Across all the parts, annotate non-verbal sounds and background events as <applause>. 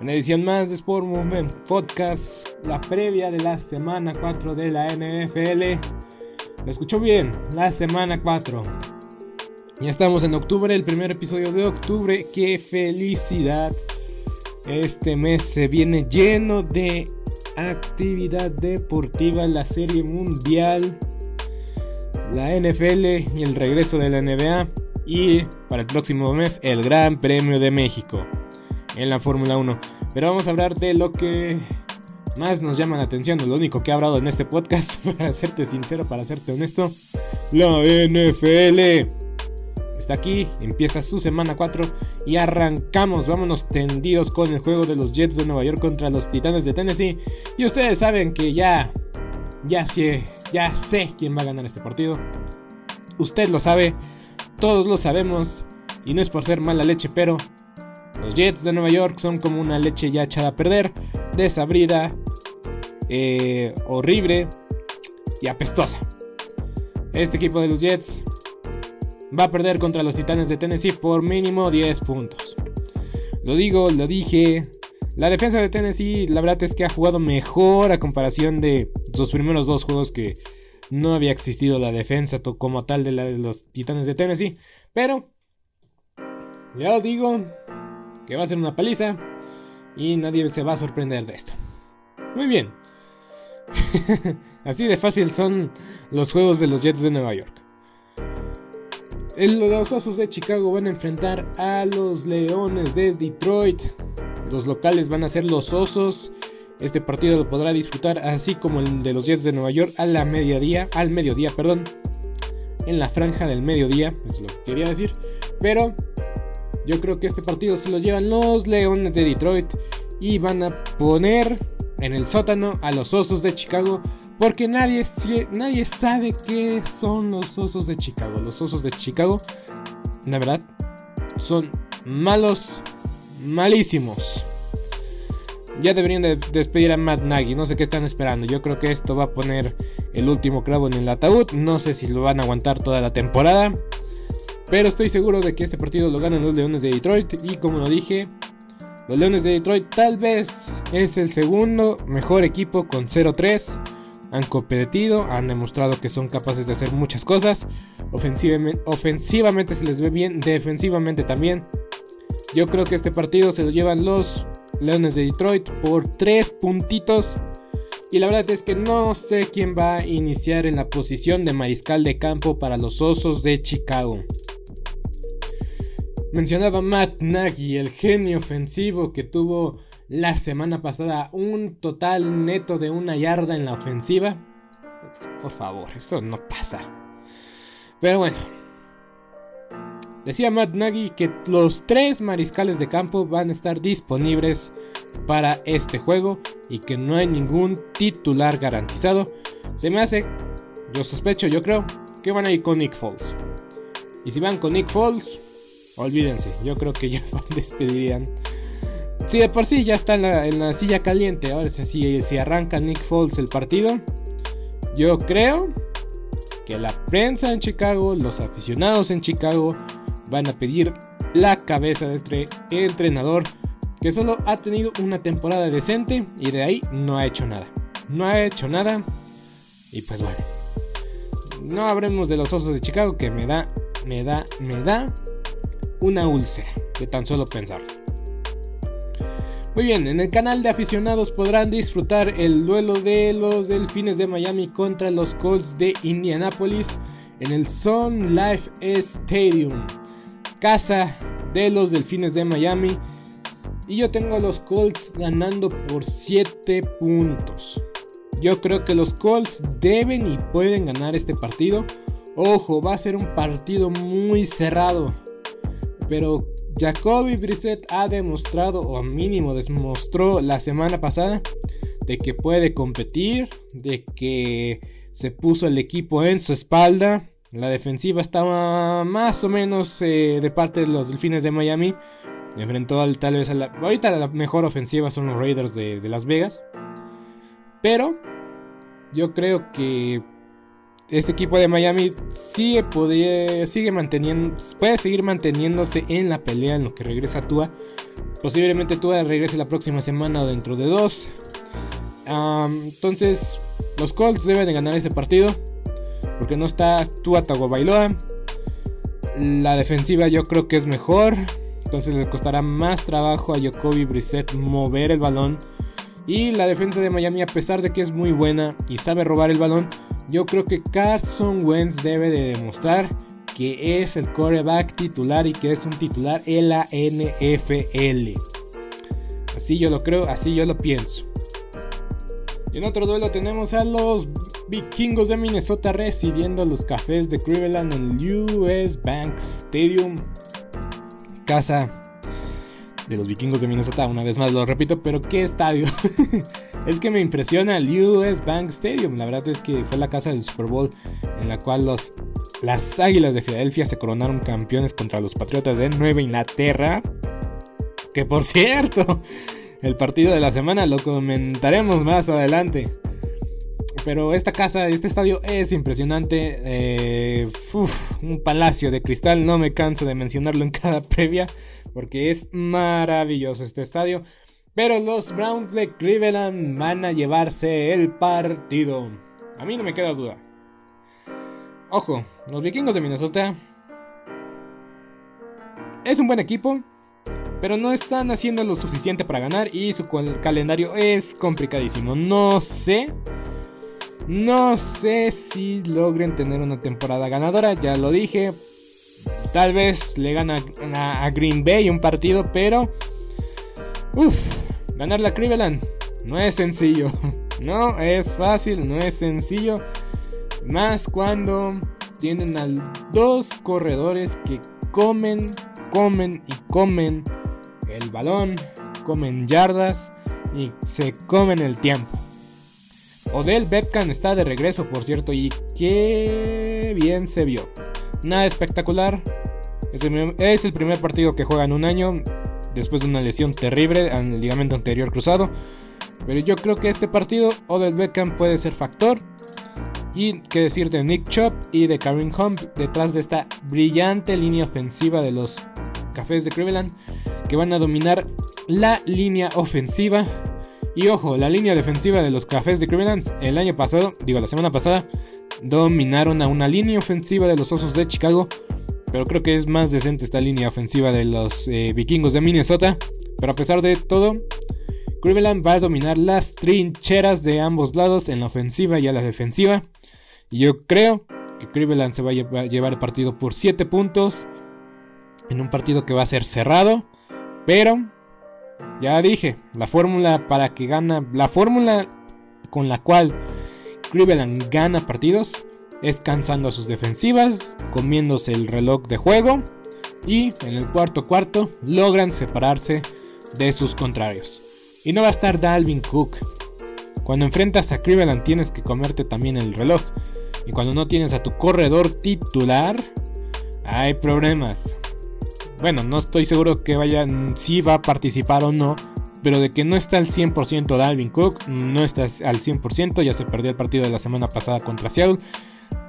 Una edición más de Sport Movement Podcast, la previa de la semana 4 de la NFL. Lo escuchó bien, la semana 4. Ya estamos en octubre, el primer episodio de octubre. ¡Qué felicidad! Este mes se viene lleno de actividad deportiva, la serie mundial la NFL y el regreso de la NBA y para el próximo mes el Gran Premio de México en la Fórmula 1. Pero vamos a hablar de lo que más nos llama la atención, lo único que he hablado en este podcast, <laughs> para serte sincero, para serte honesto, la NFL. Está aquí, empieza su semana 4 y arrancamos, vámonos tendidos con el juego de los Jets de Nueva York contra los Titanes de Tennessee. Y ustedes saben que ya ya sé, ya sé quién va a ganar este partido. Usted lo sabe, todos lo sabemos. Y no es por ser mala leche, pero los Jets de Nueva York son como una leche ya echada a perder, desabrida, eh, horrible y apestosa. Este equipo de los Jets va a perder contra los Titanes de Tennessee por mínimo 10 puntos. Lo digo, lo dije, la defensa de Tennessee, la verdad es que ha jugado mejor a comparación de los primeros dos juegos que no había existido la defensa como tal de, de los Titanes de Tennessee. Pero, ya os digo que va a ser una paliza y nadie se va a sorprender de esto. Muy bien. <laughs> Así de fácil son los juegos de los Jets de Nueva York. Los Osos de Chicago van a enfrentar a los Leones de Detroit. Los locales van a ser los Osos. Este partido lo podrá disfrutar así como el de los Jets de Nueva York a la mediodía, al mediodía, perdón, en la franja del mediodía, es lo que quería decir. Pero yo creo que este partido se lo llevan los Leones de Detroit y van a poner en el sótano a los Osos de Chicago porque nadie, nadie sabe qué son los Osos de Chicago. Los Osos de Chicago, la verdad, son malos malísimos. Ya deberían de despedir a Matt Nagy, no sé qué están esperando. Yo creo que esto va a poner el último clavo en el ataúd. No sé si lo van a aguantar toda la temporada. Pero estoy seguro de que este partido lo ganan los Leones de Detroit. Y como lo dije, los Leones de Detroit tal vez es el segundo mejor equipo con 0-3. Han competido, han demostrado que son capaces de hacer muchas cosas. Ofensivamente, se les ve bien, defensivamente también. Yo creo que este partido se lo llevan los Leones de Detroit por 3 puntitos. Y la verdad es que no sé quién va a iniciar en la posición de mariscal de campo para los Osos de Chicago. Mencionaba Matt Nagy, el genio ofensivo que tuvo la semana pasada un total neto de una yarda en la ofensiva. Por favor, eso no pasa. Pero bueno, Decía Matt Nagy que los tres mariscales de campo van a estar disponibles para este juego y que no hay ningún titular garantizado. Se me hace, yo sospecho, yo creo, que van a ir con Nick Foles. Y si van con Nick Foles, olvídense, yo creo que ya <laughs> despedirían. Si de por sí ya está en la, silla caliente, ahora si, si arranca Nick Foles el partido, yo creo que la prensa en Chicago, los aficionados en Chicago van a pedir la cabeza de este entrenador que solo ha tenido una temporada decente y de ahí no ha hecho nada. No ha hecho nada y pues bueno. No hablemos de los osos de Chicago que me da, me da, me da una úlcera de tan solo pensar. Muy bien, en el canal de aficionados podrán disfrutar el duelo de los Delfines de Miami contra los Colts de Indianapolis en el Sun Life Stadium, casa de los Delfines de Miami. Y yo tengo a los Colts ganando por 7 puntos. Yo creo que los Colts deben y pueden ganar este partido. Ojo, va a ser un partido muy cerrado. Pero Jacoby Brissett ha demostrado, o mínimo demostró la semana pasada, de que puede competir, de que se puso el equipo en su espalda. La defensiva estaba más o menos eh, de parte de los Delfines de Miami. Enfrentó al, tal vez a la... Ahorita la mejor ofensiva son los Raiders de Las Vegas. Pero yo creo que este equipo de Miami sigue, puede, sigue manteniendo, puede seguir manteniéndose en la pelea en lo que regresa Tua. Posiblemente Tua regrese la próxima semana o dentro de dos. entonces, los Colts deben de ganar este partido. Porque no está Tua Tagovailoa. La defensiva yo creo que es mejor. Entonces le costará más trabajo a Jacoby Brissett mover el balón y la defensa de Miami, a pesar de que es muy buena y sabe robar el balón, yo creo que Carson Wentz debe de demostrar que es el coreback titular y que es un titular en la NFL. Así yo lo creo, así yo lo pienso. Y en otro duelo tenemos a los vikingos de Minnesota recibiendo los cafés de Cleveland en el US Bank Stadium. Casa de los vikingos de Minnesota, una vez más lo repito, pero qué estadio. <laughs> es que me impresiona el US Bank Stadium. La verdad es que fue la casa del Super Bowl en la cual los, las Águilas de Filadelfia se coronaron campeones contra los Patriotas de Nueva Inglaterra. Que por <laughs> cierto, el partido de la semana lo comentaremos más adelante. Pero esta casa, este estadio es impresionante. Eh, un palacio de cristal, no me canso de mencionarlo en cada previa porque es maravilloso este estadio. Pero los Browns de Cleveland van a llevarse el partido. A mí no me queda duda. Ojo, los vikingos de Minnesota es un buen equipo, pero no están haciendo lo suficiente para ganar y su calendario es complicadísimo. No sé, no sé si logren tener una temporada ganadora, ya lo dije, Tal vez le gana a, Green Bay un partido, pero... Uff, ganar la Cleveland no es sencillo. <laughs> No es fácil, no es sencillo. Más cuando tienen a dos corredores que comen, comen y comen el balón, comen yardas y se comen el tiempo. Odell Beckham está de regreso, por cierto, y qué bien se vio. Nada espectacular, es el, primer partido que juega en un año después de una lesión terrible el ligamento anterior cruzado. Pero yo creo que este partido Odell Beckham puede ser factor. Y qué decir de Nick Chop y de Karim Hunt detrás de esta brillante línea ofensiva de los Cafés de Cleveland que van a dominar la línea ofensiva. Y ojo, la línea defensiva de los Cafés de Cleveland el año pasado, digo la semana pasada, dominaron a una línea ofensiva de los Osos de Chicago pero creo que es más decente esta línea ofensiva de los eh, vikingos de Minnesota. Pero a pesar de todo, Cleveland va a dominar las trincheras de ambos lados en la ofensiva y a la defensiva. Y yo creo que Cleveland se va a llevar el partido por 7 puntos. En un partido que va a ser cerrado. Pero, ya dije, la fórmula para que gana, la fórmula con la cual Cleveland gana partidos es cansando a sus defensivas, comiéndose el reloj de juego y en el cuarto cuarto logran separarse de sus contrarios. Y no va a estar Dalvin Cook. Cuando enfrentas a Cleveland tienes que comerte también el reloj. Y cuando no tienes a tu corredor titular, hay problemas. bueno, no estoy seguro que vayan, si va a participar o no, pero de que no está al 100% Dalvin Cook, no está al 100%, ya se perdió el partido de la semana pasada contra Seattle.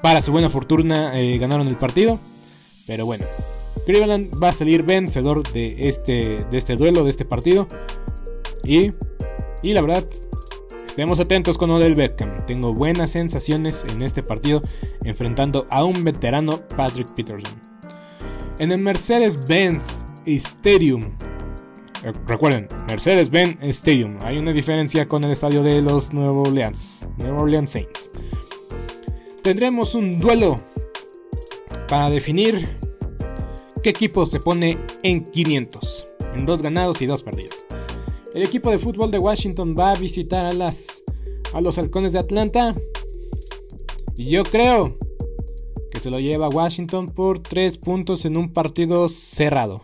Para su buena fortuna eh, ganaron el partido, pero bueno, Cleveland va a salir vencedor de este, de este duelo, de este partido. Y, y la verdad, estemos atentos con Odell Beckham. Tengo buenas sensaciones en este partido enfrentando a un veterano Patrick Peterson. En el Mercedes-Benz Stadium recuerden, Mercedes-Benz Stadium. Hay una diferencia con el estadio de los Nuevo Orleans, Nuevo Orleans Saints. Tendremos un duelo para definir qué equipo se pone en 500, en dos ganados y dos perdidos. El equipo de fútbol de Washington va a visitar a, las, a los halcones de Atlanta. Y yo creo que se lo lleva Washington por 3 puntos en un partido cerrado.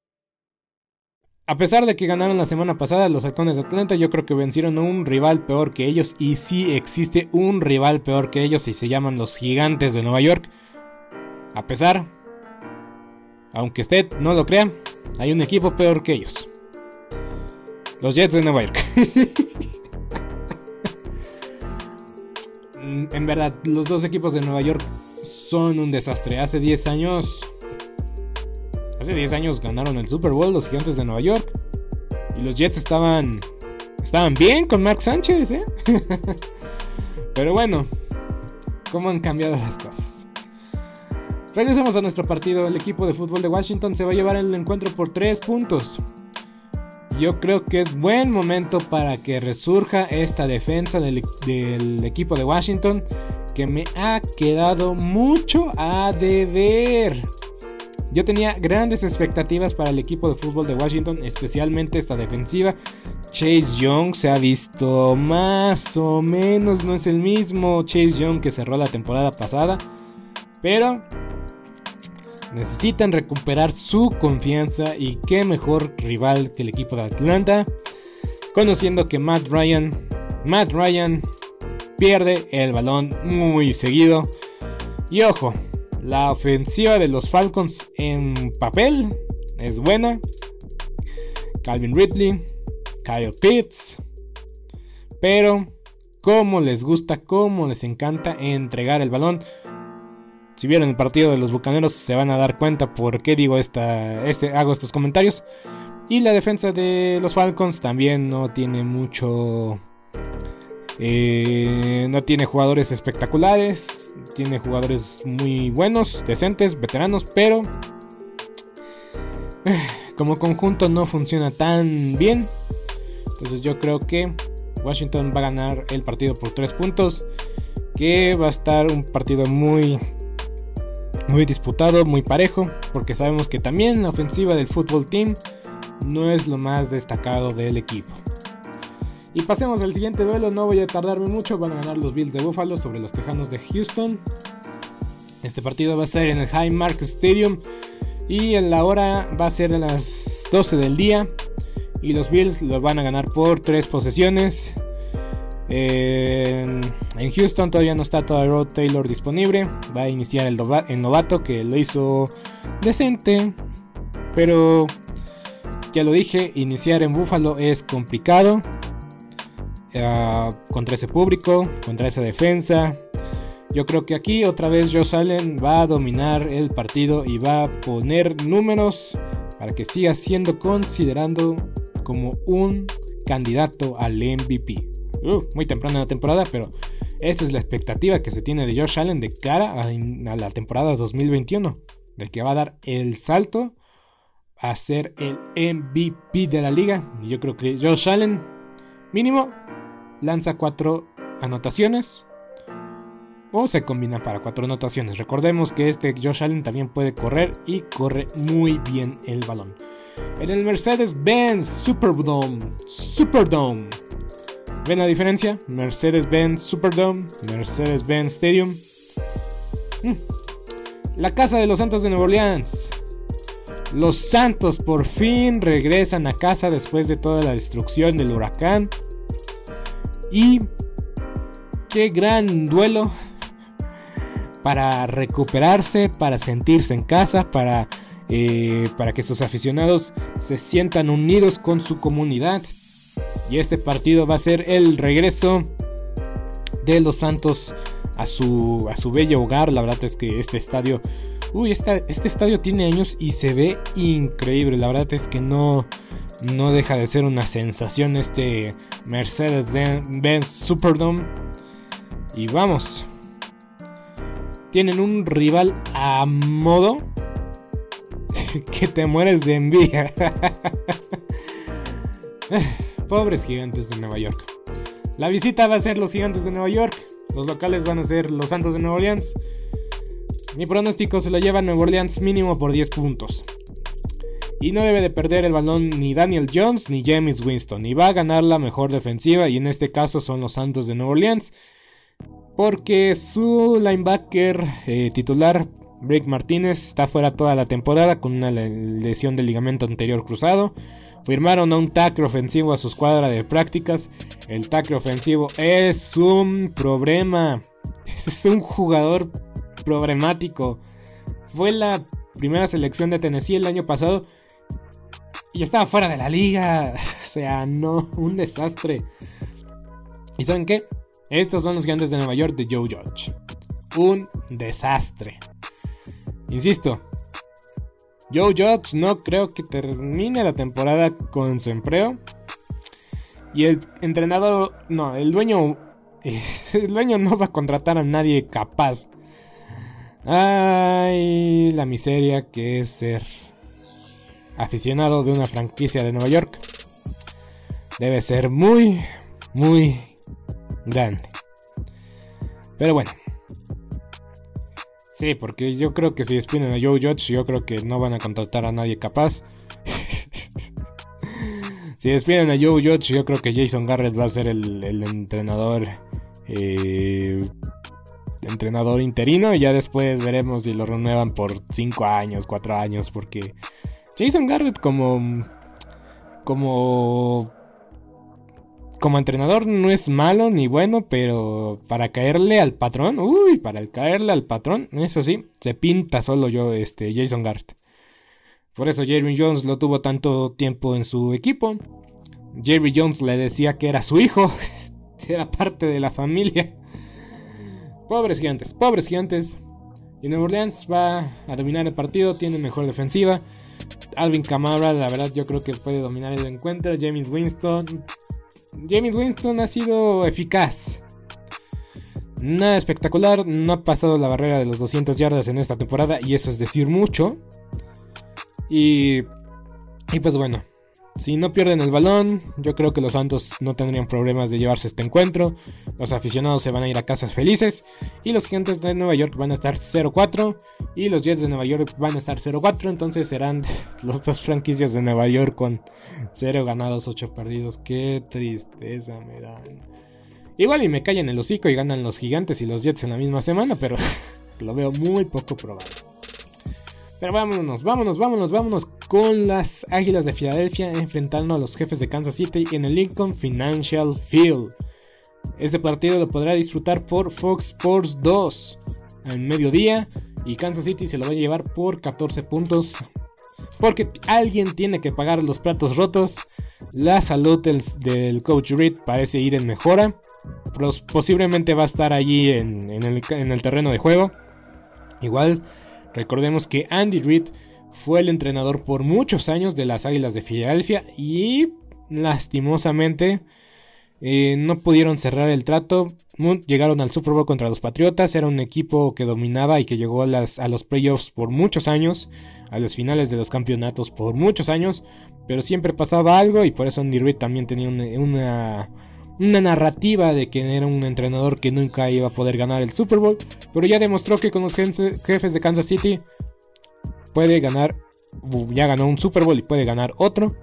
A pesar de que ganaron la semana pasada los halcones de Atlanta, yo creo que vencieron a un rival peor que ellos. Y sí existe un rival peor que ellos y se llaman los gigantes de Nueva York. A pesar, aunque usted no lo crea, hay un equipo peor que ellos. Los Jets de Nueva York. <laughs> en verdad, los dos equipos de Nueva York son un desastre. Hace 10 años Hace 10 años ganaron el Super Bowl los Gigantes de Nueva York. Y los Jets estaban estaban bien con Mark Sánchez, ¿eh? <laughs> Pero bueno, cómo han cambiado las cosas. Regresemos a nuestro partido. El equipo de fútbol de Washington se va a llevar el encuentro por 3 puntos. Yo creo que es buen momento para que resurja esta defensa del equipo de Washington que me ha quedado mucho a deber. Yo tenía grandes expectativas para el equipo de fútbol de Washington, especialmente esta defensiva. Chase Young se ha visto más o menos, no es el mismo Chase Young que cerró la temporada pasada, pero necesitan recuperar su confianza y qué mejor rival que el equipo de Atlanta, conociendo que Matt Ryan, Matt Ryan pierde el balón muy seguido. Y ojo, la ofensiva de los Falcons en papel es buena. Calvin Ridley, Kyle Pitts. Pero, como les gusta, como les encanta entregar el balón. Si vieron el partido de los Bucaneros, se van a dar cuenta por qué digo esta, este, hago estos comentarios. Y la defensa de los Falcons también no tiene mucho. Eh, no tiene jugadores espectaculares tiene jugadores muy buenos, decentes, veteranos, pero eh, como conjunto no funciona tan bien. Entonces yo creo que Washington va a ganar el partido por 3 puntos. Que va a estar un partido muy, muy disputado, muy parejo. Porque sabemos que también la ofensiva del fútbol team no es lo más destacado del equipo. Y pasemos al siguiente duelo, no voy a tardarme mucho, van a ganar los Bills de Buffalo sobre los Tejanos de Houston. Este partido va a ser en el Highmark Stadium. Y en la hora va a ser a las 12 del día. Y los Bills lo van a ganar por 3 posesiones. En, Houston todavía no está todo Rod Taylor disponible. Va a iniciar el, novato que lo hizo decente. Pero ya lo dije, iniciar en Buffalo es complicado. Contra ese público, contra esa defensa. Yo creo que aquí otra vez Joe Allen va a dominar el partido y va a poner números para que siga siendo considerando como un candidato al MVP. Uh, muy temprano en la temporada, pero esta es la expectativa que se tiene de Josh Allen de cara a, la temporada 2021, del que va a dar el salto a ser el MVP de la liga. Y yo creo que Josh Allen, mínimo, lanza cuatro anotaciones. O se combina para cuatro anotaciones. Recordemos que este Josh Allen también puede correr y corre muy bien el balón. En el Mercedes-Benz Superdome, Superdome ¿Ven la diferencia? Mercedes-Benz Superdome, Mercedes-Benz Stadium. Mm. La casa de los Santos de Nueva Orleans. Los Santos por fin regresan a casa después de toda la destrucción del huracán. Y qué gran duelo para recuperarse, para sentirse en casa, para, eh, para que sus aficionados se sientan unidos con su comunidad. Y este partido va a ser el regreso de los Santos a su, a su bello hogar. La verdad es que este estadio... Uy, este estadio tiene años y se ve increíble. La verdad es que no, no deja de ser una sensación este Mercedes-Benz Superdome. Y vamos. Tienen un rival a modo <laughs> que te mueres de envidia. <laughs> Pobres gigantes de Nueva York. La visita va a ser los gigantes de Nueva York. Los locales van a ser los Santos de Nueva Orleans. Mi pronóstico se lo lleva Nueva Orleans mínimo por 10 puntos. Y no debe de perder el balón ni Daniel Jones ni James Winston. Y va a ganar la mejor defensiva. Y en este caso son los Santos de Nueva Orleans. Porque su linebacker eh, titular, Brick Martínez, está fuera toda la temporada con una lesión del ligamento anterior cruzado. Firmaron a un tackle ofensivo a su escuadra de prácticas. El tackle ofensivo es un problema. <laughs> Es un jugador problemático. Fue la primera selección de Tennessee el año pasado. Y estaba fuera de la liga. <laughs> O sea, no, un desastre. ¿Y saben qué? Estos son los gigantes de Nueva York de Joe Judge. Un desastre. Insisto, Joe Judge no creo que termine la temporada con su empleo. Y el entrenador, no, el dueño, <laughs> el dueño no va a contratar a nadie capaz. Ay, la miseria que es ser aficionado de una franquicia de Nueva York. Debe ser muy, muy grande. Pero bueno, Sí, porque yo creo que si despiden a Joe Judge, yo creo que no van a contratar a nadie capaz. <laughs> si despiden a Joe Judge, yo creo que Jason Garrett va a ser el, entrenador. Eh, entrenador interino. Y ya después veremos si lo renuevan por 5 años, 4 años. Porque Jason Garrett como. Como como entrenador no es malo ni bueno, pero para caerle al patrón, uy, para caerle al patrón, eso sí, se pinta solo yo, este, Jason Gart. Por eso Jerry Jones lo tuvo tanto tiempo en su equipo. Jerry Jones le decía que era su hijo, <laughs> era parte de la familia. Pobres gigantes, pobres gigantes. Y Nueva Orleans va a dominar el partido, tiene mejor defensiva. Alvin Kamara, la verdad, yo creo que puede dominar el encuentro. James Winston James Winston ha sido eficaz. Nada espectacular, no ha pasado la barrera de los 200 yardas en esta temporada y eso es decir mucho. Y, y pues bueno, si no pierden el balón, yo creo que los Santos no tendrían problemas de llevarse este encuentro. Los aficionados se van a ir a casas felices. Y los Gigantes de Nueva York van a estar 0-4. Y los Jets de Nueva York van a estar 0-4. Entonces serán <laughs> los dos franquicias de Nueva York con 0 ganados, 8 perdidos. Qué tristeza me dan. Igual y me callan el hocico y ganan los Gigantes y los Jets en la misma semana. Pero <laughs> lo veo muy poco probable. Pero vámonos, vámonos, vámonos, vámonos con las Águilas de Filadelfia enfrentando a los jefes de Kansas City en el Lincoln Financial Field. Este partido lo podrá disfrutar por Fox Sports 2 al mediodía y Kansas City se lo va a llevar por 14 puntos. Porque alguien tiene que pagar los platos rotos. La salud del, coach Reed parece ir en mejora. posiblemente va a estar allí en, el, en el terreno de juego. Igual, recordemos que Andy Reid fue el entrenador por muchos años de las Águilas de Filadelfia y lastimosamente eh, no pudieron cerrar el trato. Llegaron al Super Bowl contra los Patriotas. Era un equipo que dominaba y que llegó a, los playoffs por muchos años. A las finales de los campeonatos por muchos años. Pero siempre pasaba algo y por eso Andy Reid también tenía una, narrativa de que era un entrenador que nunca iba a poder ganar el Super Bowl. Pero ya demostró que con los jefes de Kansas City puede ganar. Ya ganó un Super Bowl y puede ganar otro.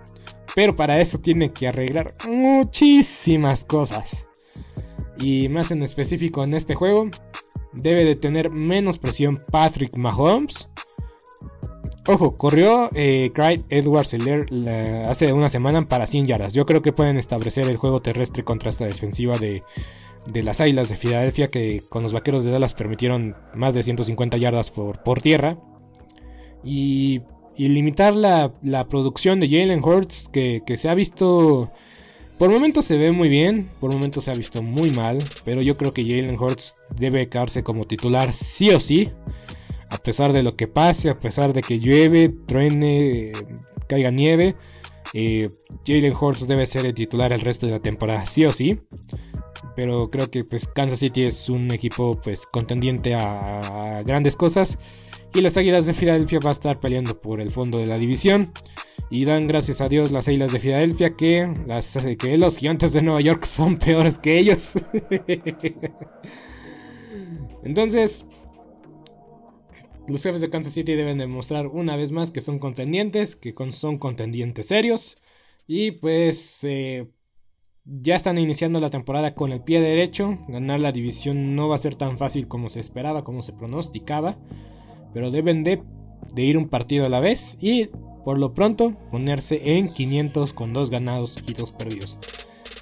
Pero para eso tiene que arreglar muchísimas cosas. Y más en específico en este juego, debe de tener menos presión Patrick Mahomes. Ojo, corrió eh, Clyde Edwards hace una semana para 100 yardas. Yo creo que pueden establecer el juego terrestre contra esta defensiva de, de las Águilas de Filadelfia que con los Vaqueros de Dallas permitieron más de 150 yardas por, por tierra. Y y limitar la, producción de Jalen Hurts que, se ha visto... Por momentos se ve muy bien, por momentos se ha visto muy mal, pero yo creo que Jalen Hurts debe quedarse como titular sí o sí. A pesar de lo que pase, a pesar de que llueve, truene, caiga nieve, eh, Jalen Hurts debe ser el titular el resto de la temporada sí o sí. Pero creo que pues Kansas City es un equipo pues contendiente a grandes cosas y las Águilas de Filadelfia va a estar peleando por el fondo de la división. Y dan gracias a Dios las Águilas de Filadelfia que, las, que los gigantes de Nueva York son peores que ellos. <laughs> Entonces, los jefes de Kansas City deben demostrar una vez más que son contendientes, que son contendientes serios. Y pues eh, ya están iniciando la temporada con el pie derecho. Ganar la división no va a ser tan fácil como se esperaba, como se pronosticaba pero deben de, ir un partido a la vez y por lo pronto ponerse en 500 con dos ganados y dos perdidos.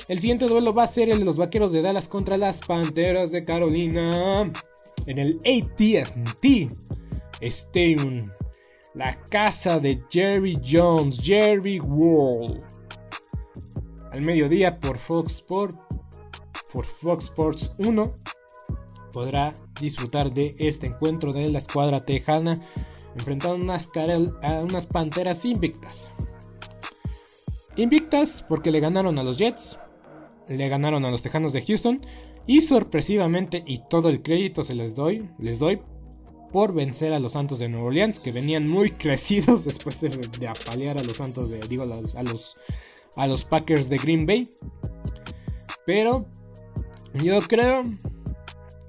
El siguiente duelo va a ser el de los Vaqueros de Dallas contra las Panteras de Carolina en el AT&T Stadium, la casa de Jerry Jones, Jerry World. Al mediodía por Fox Sports, por Fox Sports 1 podrá disfrutar de este encuentro de la escuadra tejana enfrentando a unas panteras invictas. Invictas porque le ganaron a los Jets, le ganaron a los Tejanos de Houston y sorpresivamente y todo el crédito se les doy, les doy por vencer a los Santos de Nueva Orleans que venían muy <laughs> crecidos después de, apalear a los Santos de digo a los a los Packers de Green Bay. Pero yo creo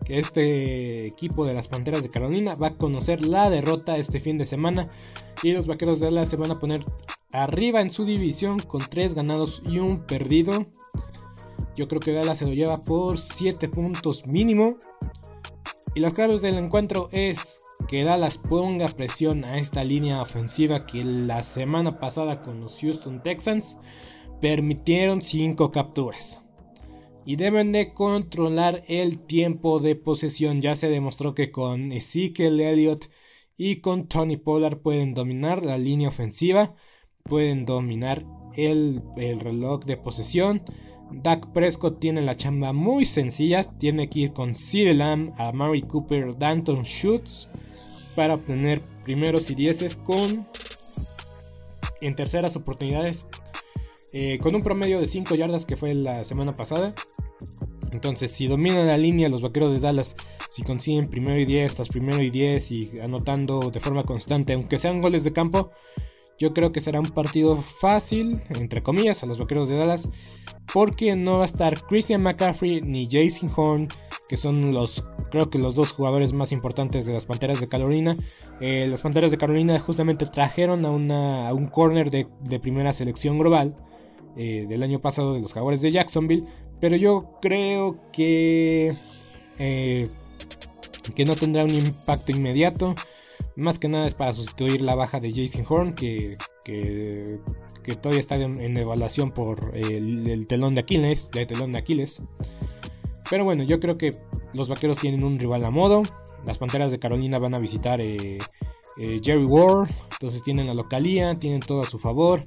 que este equipo de las Panteras de Carolina va a conocer la derrota este fin de semana y los Vaqueros de Dallas se van a poner arriba en su división con 3 ganados y un perdido. Yo creo que Dallas se lo lleva por 7 puntos mínimo. Y las claves del encuentro es que Dallas ponga presión a esta línea ofensiva que la semana pasada con los Houston Texans permitieron 5 capturas y deben de controlar el tiempo de posesión. Ya se demostró que con Ezekiel Elliott y con Tony Pollard pueden dominar la línea ofensiva, pueden dominar el, reloj de posesión. Dak Prescott tiene la chamba muy sencilla, tiene que ir con CeeDee Lamb, a Mary Cooper, Danton Schutz para obtener primeros y dieces con en terceras oportunidades eh, con un promedio de 5 yardas que fue la semana pasada. Entonces, si dominan la línea los vaqueros de Dallas, si consiguen primero y 10 tras primero y 10 y anotando de forma constante, aunque sean goles de campo, yo creo que será un partido fácil, entre comillas, a los vaqueros de Dallas, porque no va a estar Christian McCaffrey ni Jason Horn, que son los, creo que los dos jugadores más importantes de las Panteras de Carolina. Eh, las Panteras de Carolina justamente trajeron a, una, a un corner de, de primera selección global eh, del año pasado de los Jaguares de Jacksonville. Pero yo creo que, eh, que no tendrá un impacto inmediato. Más que nada es para sustituir la baja de Jason Horn, que, que, todavía está en, evaluación por el, telón de Aquiles, telón de Aquiles. Pero bueno, yo creo que los vaqueros tienen un rival a modo. Las Panteras de Carolina van a visitar eh, eh, Jerry Ward. Entonces tienen la localía, tienen todo a su favor.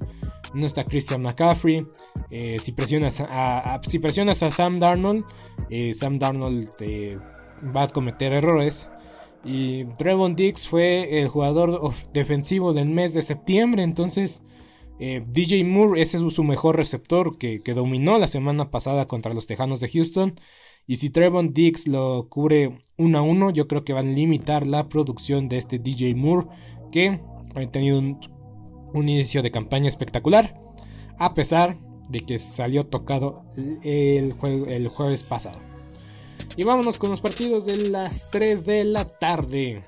No está Christian McCaffrey. Eh, si, presionas a, si presionas a Sam Darnold, Sam Darnold va a cometer errores. Y Trevon Dix fue el jugador defensivo del mes de septiembre. Entonces, DJ Moore, ese es su mejor receptor que, dominó la semana pasada contra los Tejanos de Houston. Y si Trevon Dix lo cubre 1 a 1, yo creo que van a limitar la producción de este DJ Moore, que ha tenido un, inicio de campaña espectacular, a pesar de que salió tocado el jueves pasado. Y vámonos con los partidos de las 3 de la tarde.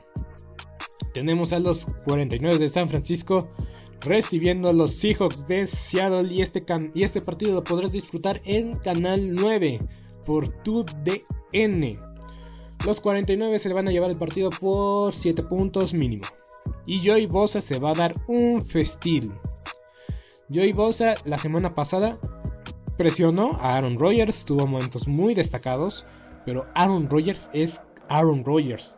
Tenemos a los 49 de San Francisco recibiendo a los Seahawks de Seattle y este, y este partido lo podrás disfrutar en Canal 9 por tu DN. Los 49 se le van a llevar el partido por 7 puntos mínimo. Y Joey Bosa se va a dar un festín. Joey Bosa la semana pasada presionó a Aaron Rodgers, tuvo momentos muy destacados, pero Aaron Rodgers es Aaron Rodgers.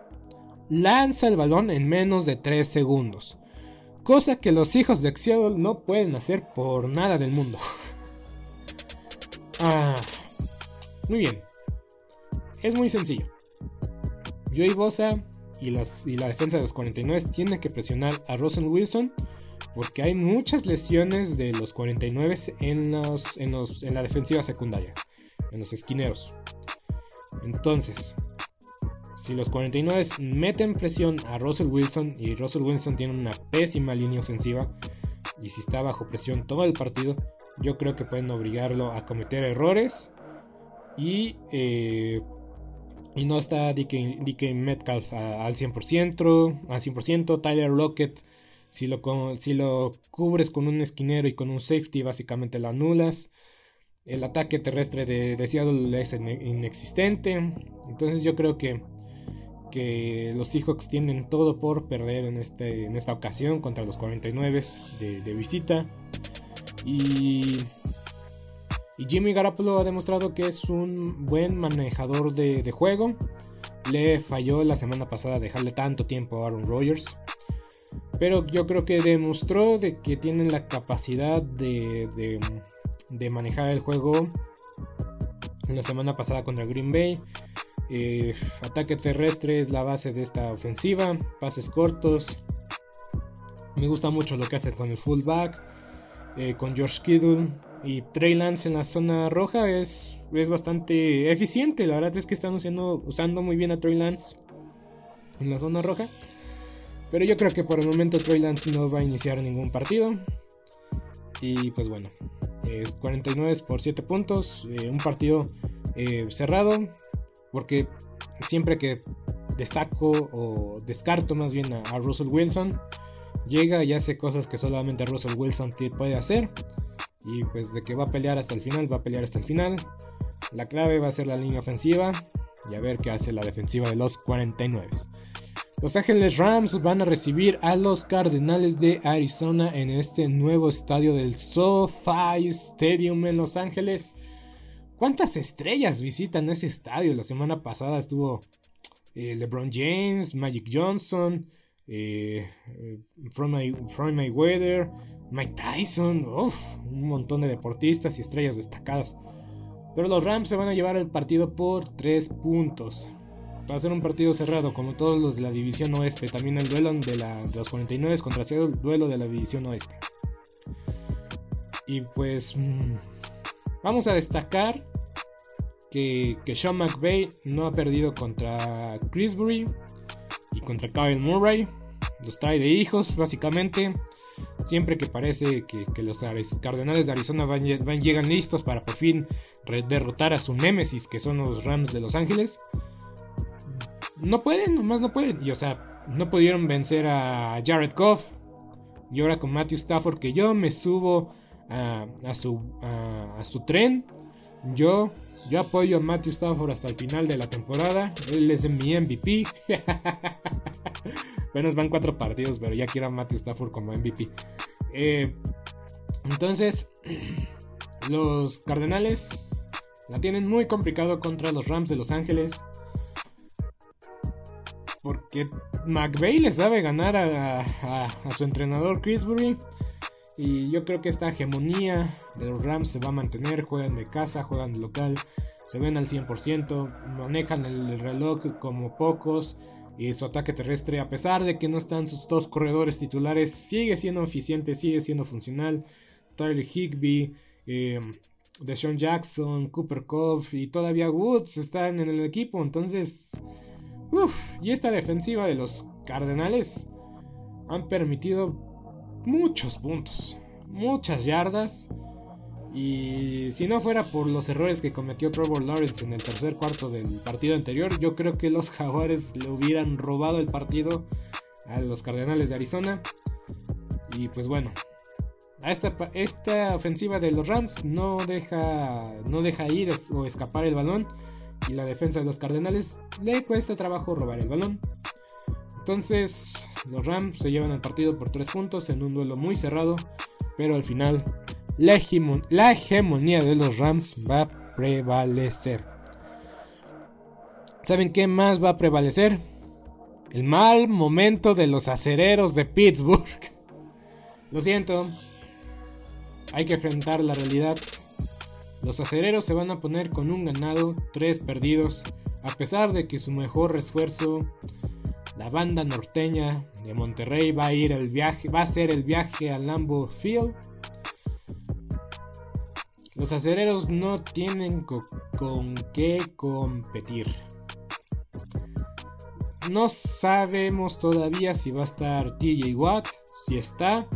Lanza el balón en menos de 3 segundos. Cosa que los hijos de Seattle no pueden hacer por nada del mundo. <laughs> ah, muy bien. Es muy sencillo. Joey Bosa y, la defensa de los 49 tienen que presionar a Russell Wilson porque hay muchas lesiones de los 49 en, los, en, en la defensiva secundaria, en los esquineros. Entonces, si los 49 meten presión a Russell Wilson y Russell Wilson tiene una pésima línea ofensiva y si está bajo presión todo el partido, yo creo que pueden obligarlo a cometer errores y, eh, y no está DK, Metcalf al 100%, al 100%. Tyler Lockett, si lo, si lo cubres con un esquinero y con un safety, básicamente lo anulas. El ataque terrestre de, Seattle es inexistente. Entonces yo creo que, que los Seahawks tienen todo por perder en, este, en esta ocasión contra los 49 de, de visita. Y y Jimmy Garoppolo ha demostrado que es un buen manejador de, juego. Le falló la semana pasada dejarle tanto tiempo a Aaron Rodgers. Pero yo creo que demostró de que tienen la capacidad de, manejar el juego. La semana pasada contra Green Bay. Eh, ataque terrestre es la base de esta ofensiva. Pases cortos. Me gusta mucho lo que hace con el fullback. Eh, con George Kittle. Y Trey Lance en la zona roja es, es bastante eficiente. La verdad es que están usando, usando muy bien a Trey Lance en la zona roja. Pero yo creo que por el momento Trey Lance no va a iniciar ningún partido. Y pues bueno, 49 por 7 puntos. Eh, un partido eh, cerrado. Porque siempre que destaco o descarto más bien a, a Russell Wilson, llega y hace cosas que solamente Russell Wilson puede hacer. Y pues de que va a pelear hasta el final, va a pelear hasta el final. La clave va a ser la línea ofensiva. Y a ver qué hace la defensiva de los 49. Los Ángeles Rams van a recibir a los Cardenales de Arizona en este nuevo estadio del SoFi Stadium en Los Ángeles. ¿Cuántas estrellas visitan ese estadio? La semana pasada estuvo eh, LeBron James, Magic Johnson, eh, From My, Mayweather, Mike Tyson, un montón de deportistas y estrellas destacadas. Pero los Rams se van a llevar el partido por 3 puntos. Va a ser un partido cerrado, como todos los de la división oeste. También el duelo de, los 49 contra el duelo de la división oeste. Y pues mm, vamos a destacar que, que Sean McVay no ha perdido contra Chrisbury y contra Kyle Murray. Los trae de hijos, básicamente. Siempre que parece que, los Cardenales de Arizona van, llegan listos para por fin derrotar a su némesis, que son los Rams de Los Ángeles. No pueden, nomás no pueden. Y o sea, no pudieron vencer a Jared Goff. Y ahora con Matthew Stafford, que yo me subo a, su, a, su tren. Yo, yo apoyo a Matthew Stafford hasta el final de la temporada. Él es mi MVP. <laughs> Apenas van cuatro partidos, pero ya quiero a Matthew Stafford como MVP. Eh, entonces, <clears throat> los Cardenales la tienen muy complicado contra los Rams de Los Ángeles. Porque McVeigh les sabe ganar a, su entrenador Chrisbury. Y yo creo que esta hegemonía de los Rams se va a mantener. Juegan de casa, juegan de local, se ven al 100%, manejan el reloj como pocos. Y su ataque terrestre, a pesar de que no están sus dos corredores titulares, sigue siendo eficiente, sigue siendo funcional. Tyler Higby, eh, Deshaun Jackson, Cooper Cove y todavía Woods están en el equipo. Entonces, y esta defensiva de los Cardenales han permitido muchos puntos, muchas yardas. Y si no fuera por los errores que cometió Trevor Lawrence en el tercer cuarto del partido anterior, yo creo que los Jaguares le hubieran robado el partido a los Cardenales de Arizona. Y pues bueno, esta, esta ofensiva de los Rams no deja, no deja ir o escapar el balón. Y la defensa de los Cardenales le cuesta trabajo robar el balón. Entonces, los Rams se llevan el partido por 3 puntos en un duelo muy cerrado, pero al final la, hegemonía de los Rams va a prevalecer. ¿Saben qué más va a prevalecer? El mal momento de los acereros de Pittsburgh. <laughs> Lo siento. Hay que enfrentar la realidad. Los acereros se van a poner con un ganado, tres perdidos, a pesar de que su mejor esfuerzo la banda norteña de Monterrey va a ir el viaje, va a hacer el viaje al Lambo Field. Los acereros no tienen con qué competir. No sabemos todavía si va a estar TJ Watt. Si está,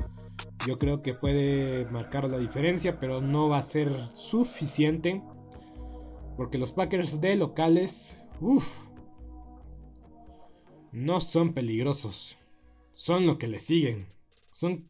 yo creo que puede marcar la diferencia, pero no va a ser suficiente. Porque los Packers de locales, uff, no son peligrosos, son lo que le siguen. Son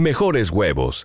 mejores huevos.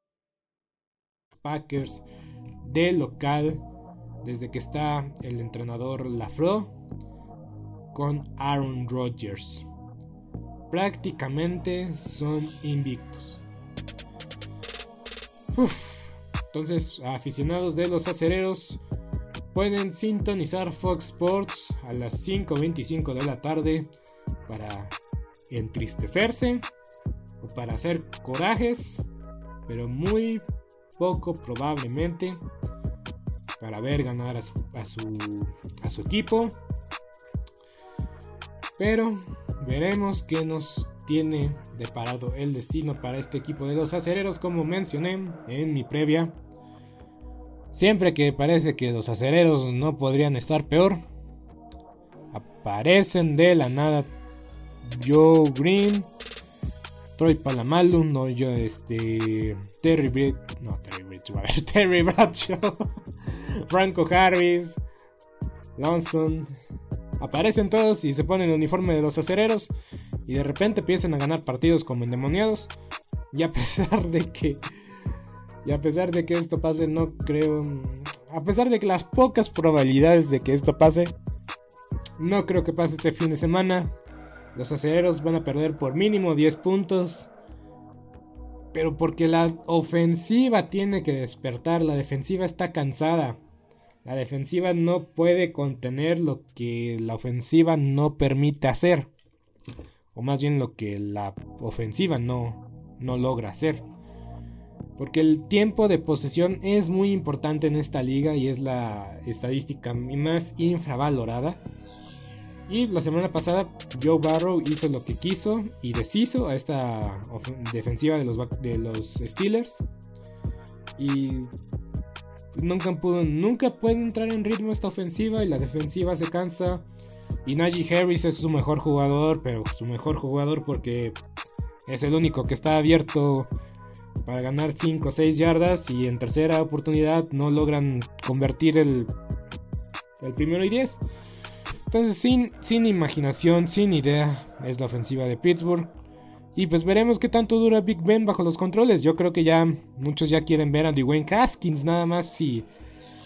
Packers de local desde que está el entrenador Lafro con Aaron Rodgers. Prácticamente son invictos. Entonces, aficionados de los acereros pueden sintonizar Fox Sports a las 5.25 de la tarde para entristecerse o para hacer corajes, pero muy poco probablemente para ver ganar a su, a su, a su equipo. Pero veremos qué nos tiene deparado el destino para este equipo de los acereros, como mencioné en mi previa. Siempre que parece que los acereros no podrían estar peor, aparecen de la nada Joe Green, Troy Palamalu, no yo, este, Terry Britt, no Terry <laughs> ver, Terry Bradshaw, <laughs> Franco Harris, Lonson. Aparecen todos y se ponen el uniforme de los acereros. Y de repente empiezan a ganar partidos como endemoniados. Y a <laughs> pesar de que. Y a pesar de que esto pase, no creo. A pesar de que las pocas probabilidades de que esto pase. No creo que pase este fin de semana. Los acereros van a perder por mínimo 10 puntos. Pero porque la ofensiva tiene que despertar. La defensiva está cansada. La defensiva no puede contener lo que la ofensiva no permite hacer. O más bien lo que la ofensiva no, no logra hacer. Porque el tiempo de posesión es muy importante en esta liga y es la estadística más infravalorada. Y la semana pasada Joe Barrow hizo lo que quiso y deshizo a esta defensiva de los, de los Steelers. Y nunca, pudo, nunca puede entrar en ritmo esta ofensiva y la defensiva se cansa. Y Najee Harris es su mejor jugador, pero su mejor jugador porque es el único que está abierto para ganar 5 o 6 yardas y en tercera oportunidad no logran convertir el, el primero y 10. Entonces sin, sin imaginación, sin idea es la ofensiva de Pittsburgh. Y pues veremos qué tanto dura Big Ben bajo los controles. Yo creo que ya muchos ya quieren ver a Dwayne Haskins nada más si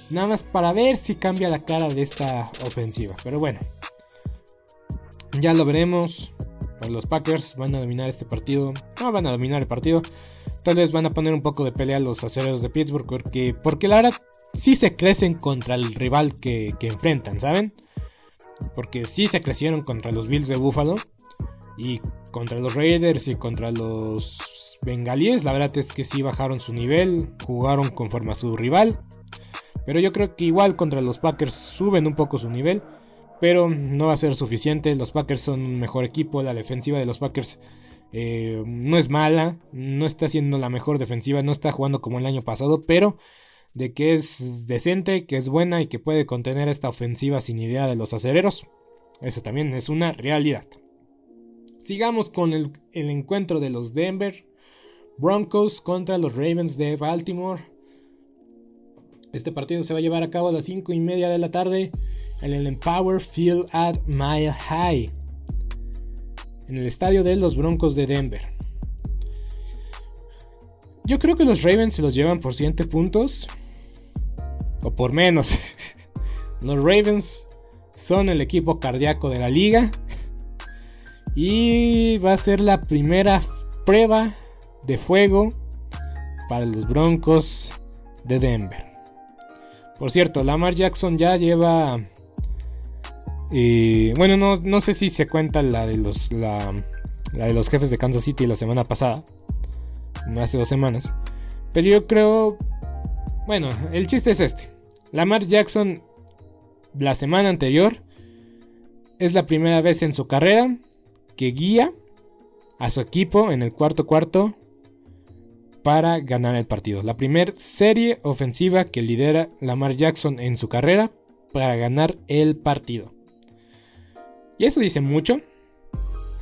nada más para ver si cambia la cara de esta ofensiva. Pero bueno, ya lo veremos. Pues los Packers van a dominar este partido. No van a dominar el partido. Tal vez van a poner un poco de pelea a los acereros de Pittsburgh. Porque, porque la verdad sí se crecen contra el rival que, que enfrentan, ¿saben? Porque sí se crecieron contra los Bills de Buffalo. Y contra los Raiders y contra los Bengalíes, la verdad es que sí bajaron su nivel, jugaron conforme a su rival. Pero yo creo que igual contra los Packers suben un poco su nivel. Pero no va a ser suficiente. Los Packers son un mejor equipo. La defensiva de los Packers eh, no es mala. No está siendo la mejor defensiva. No está jugando como el año pasado. Pero de que es decente, que es buena y que puede contener esta ofensiva sin idea de los acereros. Eso también es una realidad. Sigamos con el, encuentro de los Denver Broncos contra los Ravens de Baltimore. Este partido se va a llevar a cabo a las 5 y media de la tarde en el Empower Field at Mile High, en el estadio de los Broncos de Denver. Yo creo que los Ravens se los llevan por 7 puntos, o por menos. <laughs> los Ravens son el equipo cardíaco de la liga y va a ser la primera prueba de fuego para los Broncos de Denver. Por cierto, Lamar Jackson ya lleva... Eh, bueno, no, sé si se cuenta la de, los, la, de los jefes de Kansas City la semana pasada. Hace dos semanas. Pero yo creo... Bueno, el chiste es este. Lamar Jackson la semana anterior es la primera vez en su carrera que guía a su equipo en el cuarto cuarto para ganar el partido. La primera serie ofensiva que lidera Lamar Jackson en su carrera para ganar el partido. Y eso dice mucho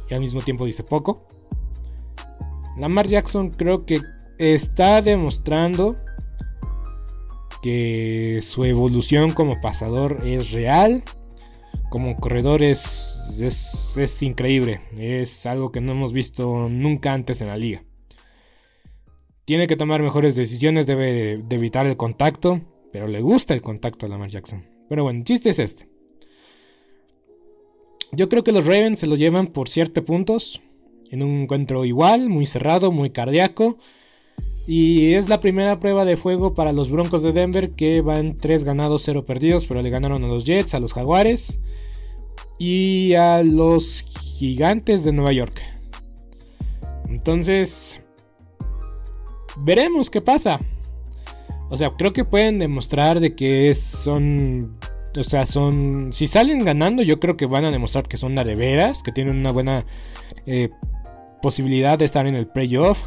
y al mismo tiempo dice poco. Lamar Jackson creo que está demostrando que su evolución como pasador es real como corredor es, es, increíble. Es algo que no hemos visto nunca antes en la liga. Tiene que tomar mejores decisiones, debe de, evitar el contacto, pero le gusta el contacto a Lamar Jackson. Pero bueno, el chiste es este. Yo creo que los Ravens se lo llevan por 7 puntos. En un encuentro igual, muy cerrado, muy cardíaco. Y es la primera prueba de fuego para los Broncos de Denver que van 3 ganados, 0 perdidos, pero le ganaron a los Jets, a los Jaguares y a los gigantes de Nueva York. Entonces, veremos qué pasa. O sea, creo que pueden demostrar de que son... O sea, son... Si salen ganando, yo creo que van a demostrar que son de veras, que tienen una buena eh, posibilidad de estar en el playoff.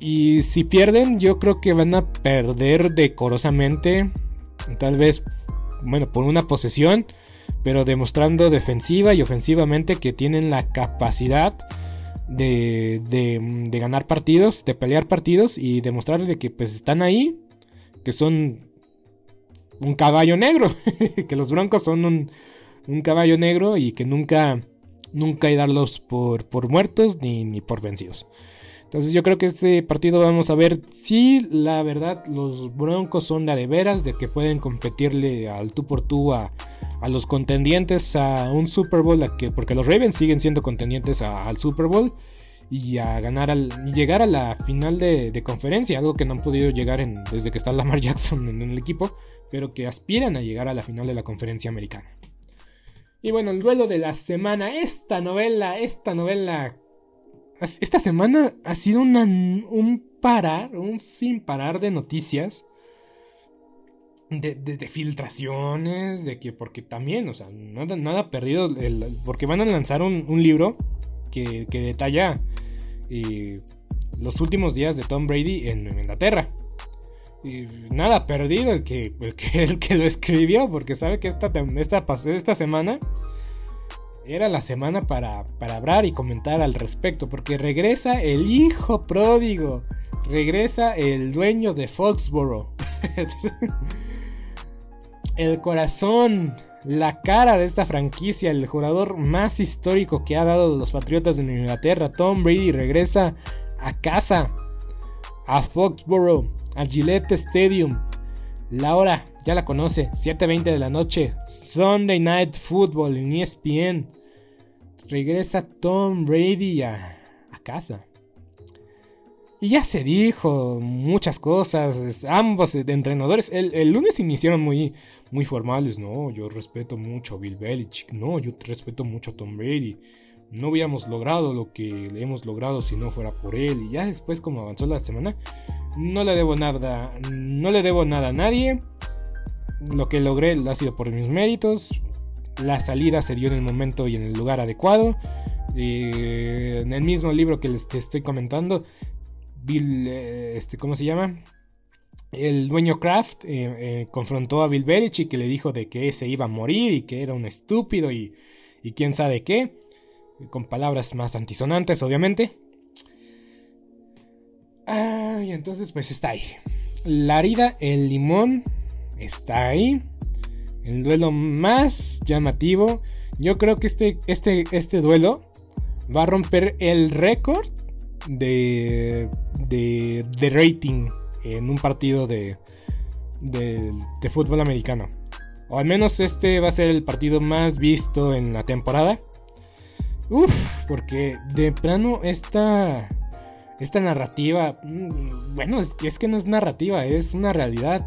Y si pierden, yo creo que van a perder decorosamente. Tal vez, bueno, por una posesión pero demostrando defensiva y ofensivamente que tienen la capacidad de, de, ganar partidos, de pelear partidos y demostrarle que pues están ahí, que son un caballo negro, <laughs> que los Broncos son un, caballo negro y que nunca, nunca hay darlos por, por muertos ni, ni por vencidos. Entonces yo creo que este partido vamos a ver si la verdad los Broncos son de, de veras, de que pueden competirle al tú por tú a, a los contendientes a un Super Bowl, que, porque los Ravens siguen siendo contendientes al Super Bowl y a ganar al, y llegar a la final de, conferencia, algo que no han podido llegar desde que está Lamar <laughs> Jackson en, el equipo, pero que aspiran a llegar a la final de la conferencia americana. Y bueno, el duelo de la semana, esta novela, esta novela esta semana ha sido un parar, un sin parar de noticias. De, filtraciones, de que, porque también, o sea, nada, nada perdido, porque van a lanzar un, libro que, detalla eh, los últimos días de Tom Brady en, Inglaterra. Y nada perdido el que, el que, el que lo escribió, porque sabe que esta, esta, esta semana era la semana para, para hablar y comentar al respecto, porque regresa el hijo pródigo, regresa el dueño de Foxborough, <laughs> el corazón, la cara de esta franquicia, el jugador más histórico que ha dado los Patriotas en Inglaterra, Tom Brady, regresa a casa, a Foxborough, a Gillette Stadium. La hora, ya la conoce, 7.20 de la noche, Sunday Night Football en ESPN regresa Tom Brady a, casa. Y ya se dijo muchas cosas, ambos entrenadores, el, lunes iniciaron muy, muy formales, no, yo respeto mucho a Bill Belichick, no, yo respeto mucho a Tom Brady, no hubiéramos logrado lo que hemos logrado si no fuera por él, y ya después como avanzó la semana, no le debo nada, no le debo nada a nadie, lo que logré ha sido por mis méritos, la salida se dio en el momento y en el lugar adecuado. Eh, en el mismo libro que les estoy comentando, Bill, eh, este, ¿cómo se llama? El dueño Kraft eh, confrontó a Bill Belichick que le dijo de que se iba a morir y que era un estúpido y, y quién sabe qué, con palabras más antisonantes, obviamente. Ah, y entonces pues está ahí. La herida, el limón, está ahí el duelo más llamativo. Yo creo que este, este, este duelo va a romper el récord de, de, de, rating en un partido de, de, fútbol americano. O al menos este va a ser el partido más visto en la temporada. Uf, porque de plano esta, esta narrativa, mm, bueno, es que no es narrativa, es una realidad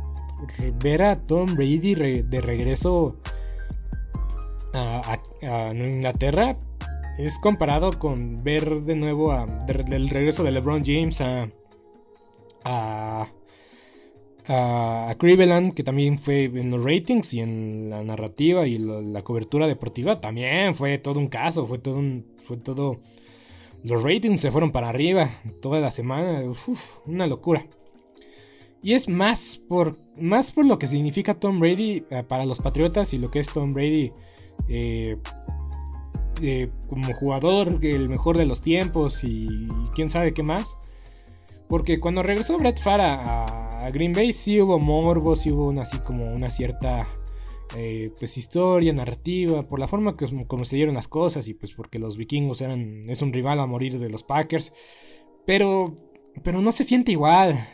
ver a Tom Brady de regreso a, Inglaterra es comparado con ver de nuevo a, el regreso de LeBron James a, a, a, Cleveland, que también fue en los ratings y en la narrativa y la cobertura deportiva, también fue todo un caso, fue todo un, fue todo, los ratings se fueron para arriba toda la semana, una locura. Y es más por, más por lo que significa Tom Brady eh, para los Patriotas y lo que es Tom Brady eh, eh, como jugador, el mejor de los tiempos y, quién sabe qué más. Porque cuando regresó Brett Favre a, Green Bay sí hubo morbo, sí hubo una, así como una cierta pues historia, narrativa, por la forma que, como se dieron las cosas y pues porque los vikingos eran, es un rival a morir de los Packers. Pero, pero no se siente igual.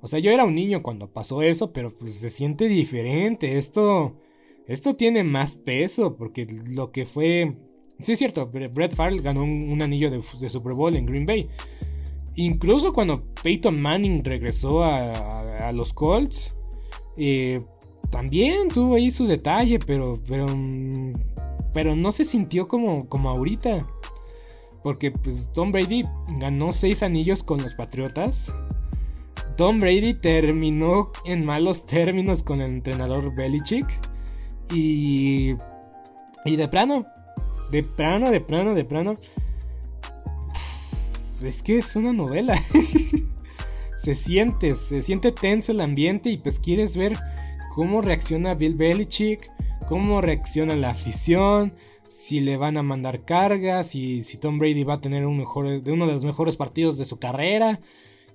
O sea, yo era un niño cuando pasó eso, pero pues se siente diferente. Esto, esto tiene más peso, porque lo que fue... Sí es cierto, Brett Favre ganó un, anillo de, Super Bowl en Green Bay. Incluso cuando Peyton Manning regresó a, los Colts, eh, también tuvo ahí su detalle, pero, pero, pero no se sintió como, como ahorita. Porque pues Tom Brady ganó seis anillos con los Patriotas. Tom Brady terminó en malos términos con el entrenador Belichick. Y. Y de plano. De plano, de plano, de plano. Es que es una novela. <laughs> se siente, se siente tenso el ambiente y pues quieres ver cómo reacciona Bill Belichick, cómo reacciona la afición, si le van a mandar cargas, y si Tom Brady va a tener un mejor, uno de los mejores partidos de su carrera.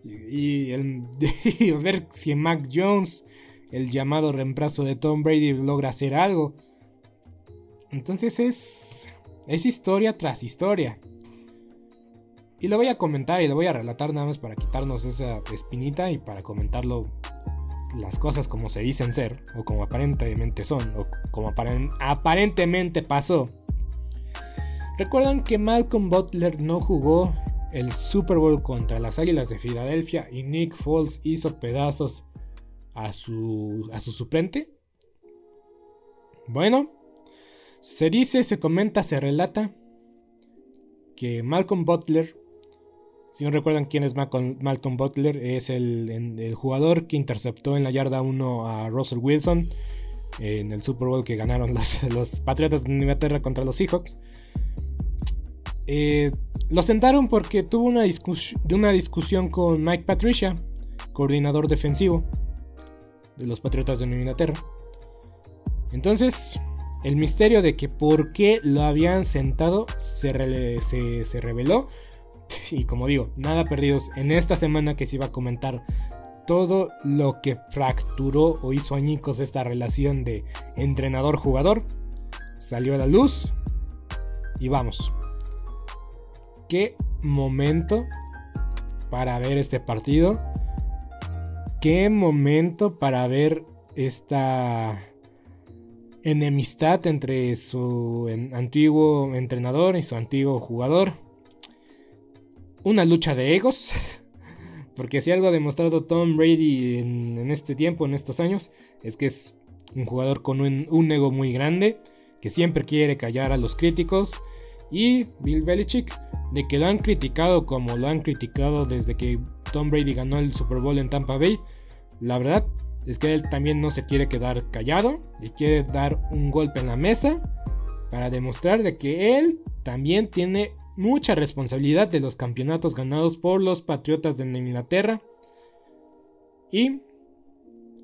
<laughs> Y, ver si Mac Jones el llamado reemplazo de Tom Brady logra hacer algo. Entonces es, es historia tras historia. Y lo voy a comentar y lo voy a relatar nada más para quitarnos esa espinita y para comentarlo las cosas como se dicen ser, o como aparentemente son, o como aparentemente pasó. Recuerdan que Malcolm Butler no jugó el Super Bowl contra las Águilas de Filadelfia y Nick Foles hizo pedazos a su, a su suplente. Bueno, se dice, se comenta, se relata que Malcolm Butler, si no recuerdan quién es Malcolm Butler, es el, el jugador que interceptó en la yarda 1 a Russell Wilson en el Super Bowl que ganaron los, <laughs> los Patriotas de Inglaterra contra los Seahawks. Eh, lo sentaron porque tuvo una, discusión con Mike Patricia, coordinador defensivo de los Patriotas de Nueva Inglaterra. Entonces, el misterio de que por qué lo habían sentado se, se, reveló. <laughs> Y como digo, nada perdidos en esta semana que se iba a comentar todo lo que fracturó o hizo añicos esta relación de entrenador-jugador. Salió a la luz y vamos qué momento para ver este partido. Qué momento para ver esta enemistad entre su antiguo entrenador y su antiguo jugador. Una lucha de egos. <laughs> Porque si algo ha demostrado Tom Brady en, este tiempo, en estos años, es que es un jugador con un ego muy grande, que siempre quiere callar a los críticos y Bill Belichick, de que lo han criticado como lo han criticado desde que Tom Brady ganó el Super Bowl en Tampa Bay, la verdad es que él también no se quiere quedar callado y quiere dar un golpe en la mesa para demostrar de que él también tiene mucha responsabilidad de los campeonatos ganados por los Patriotas de Inglaterra. Y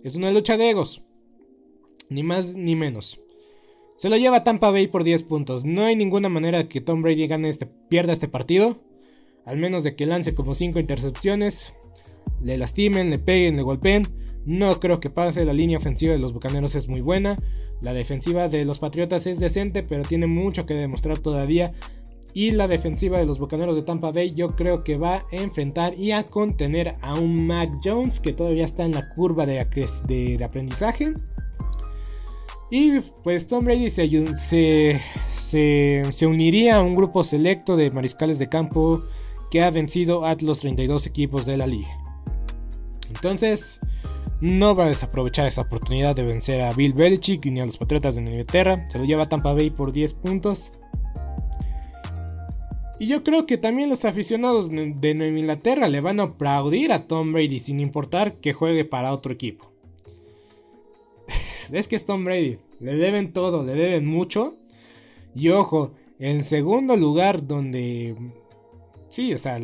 es una lucha de egos, ni más ni menos. Se lo lleva Tampa Bay por 10 puntos. No hay ninguna manera que Tom Brady gane este, pierda este partido. Al menos de que lance como 5 intercepciones. Le lastimen, le peguen, le golpeen. No creo que pase. La línea ofensiva de los Bucaneros es muy buena. La defensiva de los Patriotas es decente, pero tiene mucho que demostrar todavía. Y la defensiva de los Bucaneros de Tampa Bay yo creo que va a enfrentar y a contener a un Mac Jones que todavía está en la curva de, de aprendizaje. Y pues Tom Brady se, uniría a un grupo selecto de mariscales de campo que ha vencido a los 32 equipos de la liga. Entonces, no va a desaprovechar esa oportunidad de vencer a Bill Belichick ni a los Patriotas de Inglaterra. Se lo lleva a Tampa Bay por 10 puntos. Y yo creo que también los aficionados de Nueva Inglaterra le van a aplaudir a Tom Brady sin importar que juegue para otro equipo es que es Tom Brady. Le deben todo, le deben mucho. Y ojo, en segundo lugar, donde. Sí, o sea,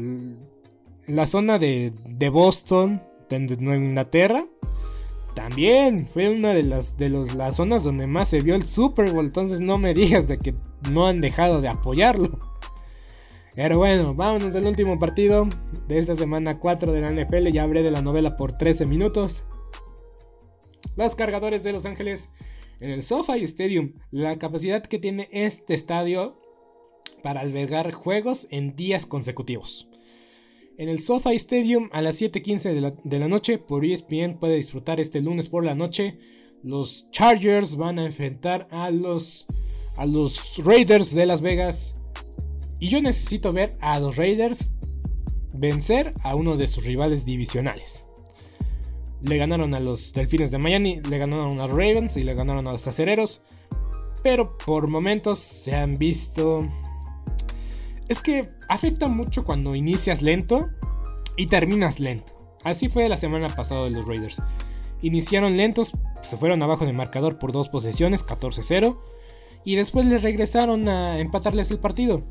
la zona de, de Boston, de Nueva Inglaterra. También fue una de las, de los, las zonas donde más se vio el Super Bowl. Entonces no me digas de que no han dejado de apoyarlo. Pero bueno, vámonos al último partido de esta semana 4 de la NFL. Ya hablé de la novela por 13 minutos. Los cargadores de Los Ángeles en el SoFi Stadium, la capacidad que tiene este estadio para albergar juegos en días consecutivos. En el SoFi Stadium a las 7:15 de la, noche por ESPN puede disfrutar este lunes por la noche. Los Chargers van a enfrentar a los, a los Raiders de Las Vegas. Y yo necesito ver a los Raiders vencer a uno de sus rivales divisionales. Le ganaron a los Delfines de Miami, le ganaron a los Ravens y le ganaron a los Acereros. Pero por momentos se han visto... Es que afecta mucho cuando inicias lento y terminas lento. Así fue la semana pasada de los Raiders. Iniciaron lentos, se fueron abajo del marcador por dos posesiones, 14-0. Y después les regresaron a empatarles el partido.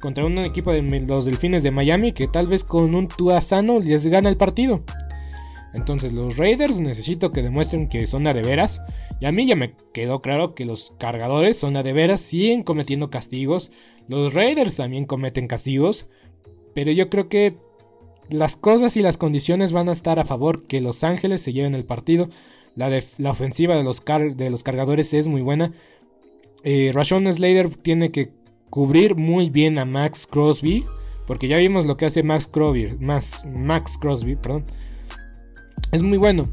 Contra un equipo de los Delfines de Miami que tal vez con un Tua sano les gana el partido. Entonces los Raiders necesito que demuestren que son a de veras. Y a mí ya me quedó claro que los cargadores son a de veras, siguen cometiendo castigos. Los Raiders también cometen castigos. Pero yo creo que las cosas y las condiciones van a estar a favor que Los Ángeles se lleven el partido. La, la ofensiva de los, de los cargadores es muy buena. Eh, Rashon Slater tiene que cubrir muy bien a Max Crosby. Porque ya vimos lo que hace Max Crosby. Max, Max Crosby, perdón. Es muy bueno.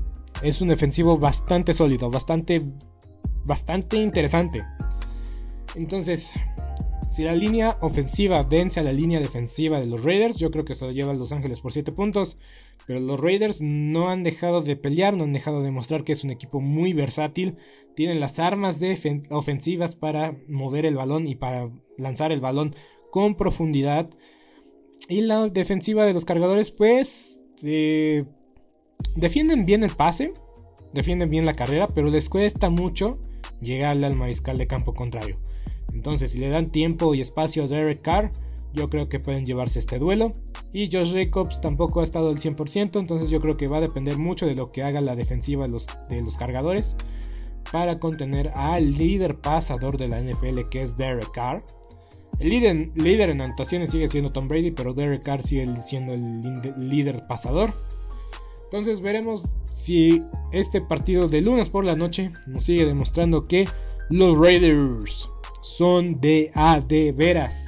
Es un defensivo bastante sólido. Bastante. Bastante interesante. Entonces. Si la línea ofensiva vence a la línea defensiva de los Raiders, yo creo que se lo lleva a Los Ángeles por 7 puntos. Pero los Raiders no han dejado de pelear, no han dejado de mostrar que es un equipo muy versátil. Tienen las armas ofensivas para mover el balón y para lanzar el balón con profundidad. Y la defensiva de los cargadores, pues, eh, defienden bien el pase, defienden bien la carrera, pero les cuesta mucho llegarle al mariscal de campo contrario. Entonces, si le dan tiempo y espacio a Derek Carr, yo creo que pueden llevarse este duelo. Y Josh Jacobs tampoco ha estado al 100%, entonces yo creo que va a depender mucho de lo que haga la defensiva de los, de los cargadores para contener al líder pasador de la NFL que es Derek Carr. El líder, líder en anotaciones sigue siendo Tom Brady, pero Derek Carr sigue siendo el líder pasador. Entonces veremos si este partido de lunes por la noche nos sigue demostrando que los Raiders son de a de veras.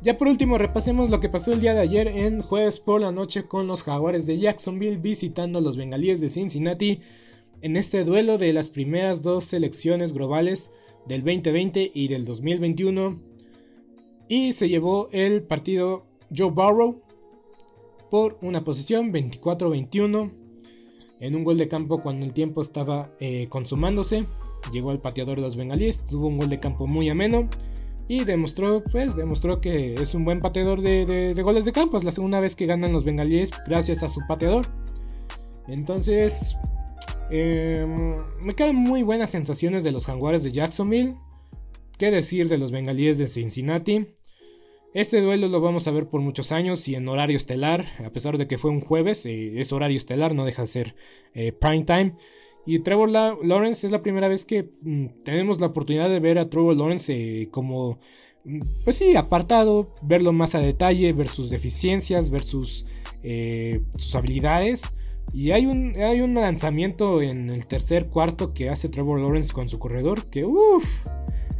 Ya por último, repasemos lo que pasó el día de ayer en jueves por la noche con los Jaguares de Jacksonville visitando a los Bengalíes de Cincinnati en este duelo de las primeras dos selecciones globales del 2020 y del 2021. Y se llevó el partido Joe Burrow por una posición 24-21 en un gol de campo cuando el tiempo estaba eh, consumándose. Llegó el pateador de los bengalíes, tuvo un gol de campo muy ameno y demostró, pues, demostró que es un buen pateador de, goles de campo. Es la segunda vez que ganan los bengalíes gracias a su pateador. Entonces, em, me quedan muy buenas sensaciones de los jaguares de Jacksonville. ¿Qué decir de los bengalíes de Cincinnati? Este duelo lo vamos a ver por muchos años y en horario estelar, a pesar de que fue un jueves, eh, es horario estelar, no deja de ser eh, prime time. Y Trevor Lawrence es la primera vez que mm, tenemos la oportunidad de ver a Trevor Lawrence eh, como, mm, pues sí, apartado, verlo más a detalle, ver sus deficiencias, ver sus, sus habilidades. Y hay un, hay un lanzamiento en el tercer cuarto que hace Trevor Lawrence con su corredor que, uff,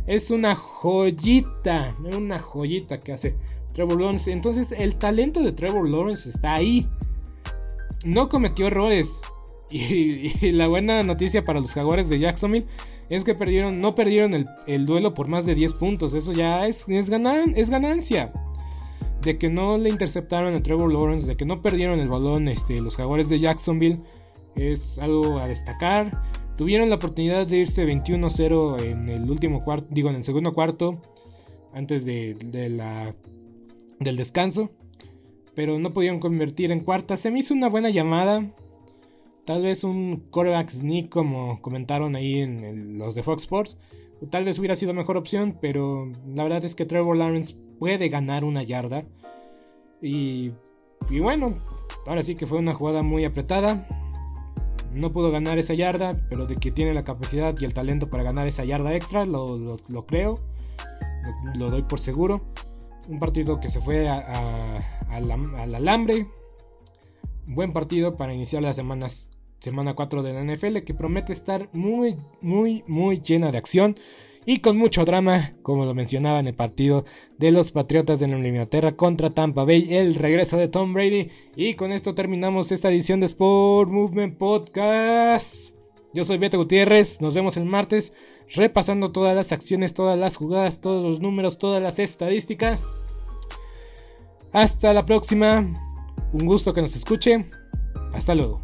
es una joyita, una joyita que hace Trevor Lawrence. Entonces el talento de Trevor Lawrence está ahí. No cometió errores, <laughs> y, la buena noticia para los jaguares de Jacksonville es que perdieron, no perdieron el, duelo por más de 10 puntos. Eso ya es, es, es, ganancia. De que no le interceptaron a Trevor Lawrence, de que no perdieron el balón este, los jaguares de Jacksonville, es algo a destacar. Tuvieron la oportunidad de irse 21-0 en el último cuarto, digo en el segundo cuarto, antes de, de la, del descanso. Pero no pudieron convertir en cuarta. Se me hizo una buena llamada. Tal vez un coreback sneak como comentaron ahí en los de Fox Sports. Tal vez hubiera sido mejor opción, pero la verdad es que Trevor Lawrence puede ganar una yarda. Y, y bueno, ahora sí que fue una jugada muy apretada. No pudo ganar esa yarda, pero de que tiene la capacidad y el talento para ganar esa yarda extra, lo, creo. Lo, doy por seguro. Un partido que se fue al alambre. Buen partido para iniciar las semanas semana 4 de la NFL que promete estar muy, muy, muy llena de acción y con mucho drama, como lo mencionaba en el partido de los Patriotas de Nueva Inglaterra contra Tampa Bay, el regreso de Tom Brady. Y con esto terminamos esta edición de Sport Movement Podcast. Yo soy Beto Gutiérrez, nos vemos el martes repasando todas las acciones, todas las jugadas, todos los números, todas las estadísticas. Hasta la próxima, un gusto que nos escuche. Hasta luego.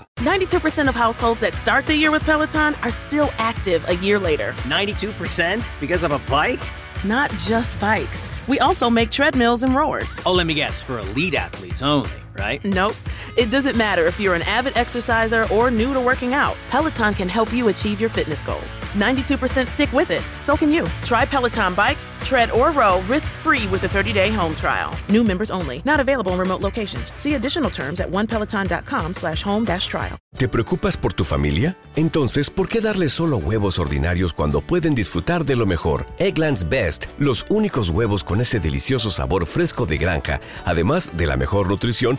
92% of households that start the year with Peloton are still active a year later. 92% because of a bike? Not just bikes. We also make treadmills and rowers. Oh, let me guess, for elite athletes only, right? Nope. It doesn't matter if you're an avid exerciser or new to working out. Peloton can help you achieve your fitness goals. 92% stick with it. So can you. Try Peloton bikes, tread, or row risk-free with a 30-day home trial. New members only. Not available in remote locations. See additional terms at onepeloton.com slash home dash trial. ¿Te preocupas por tu familia? Entonces, ¿por qué darles solo huevos ordinarios cuando pueden disfrutar de lo mejor? Egglands Best, los únicos huevos con ese delicioso sabor fresco de granja, además de la mejor nutrición,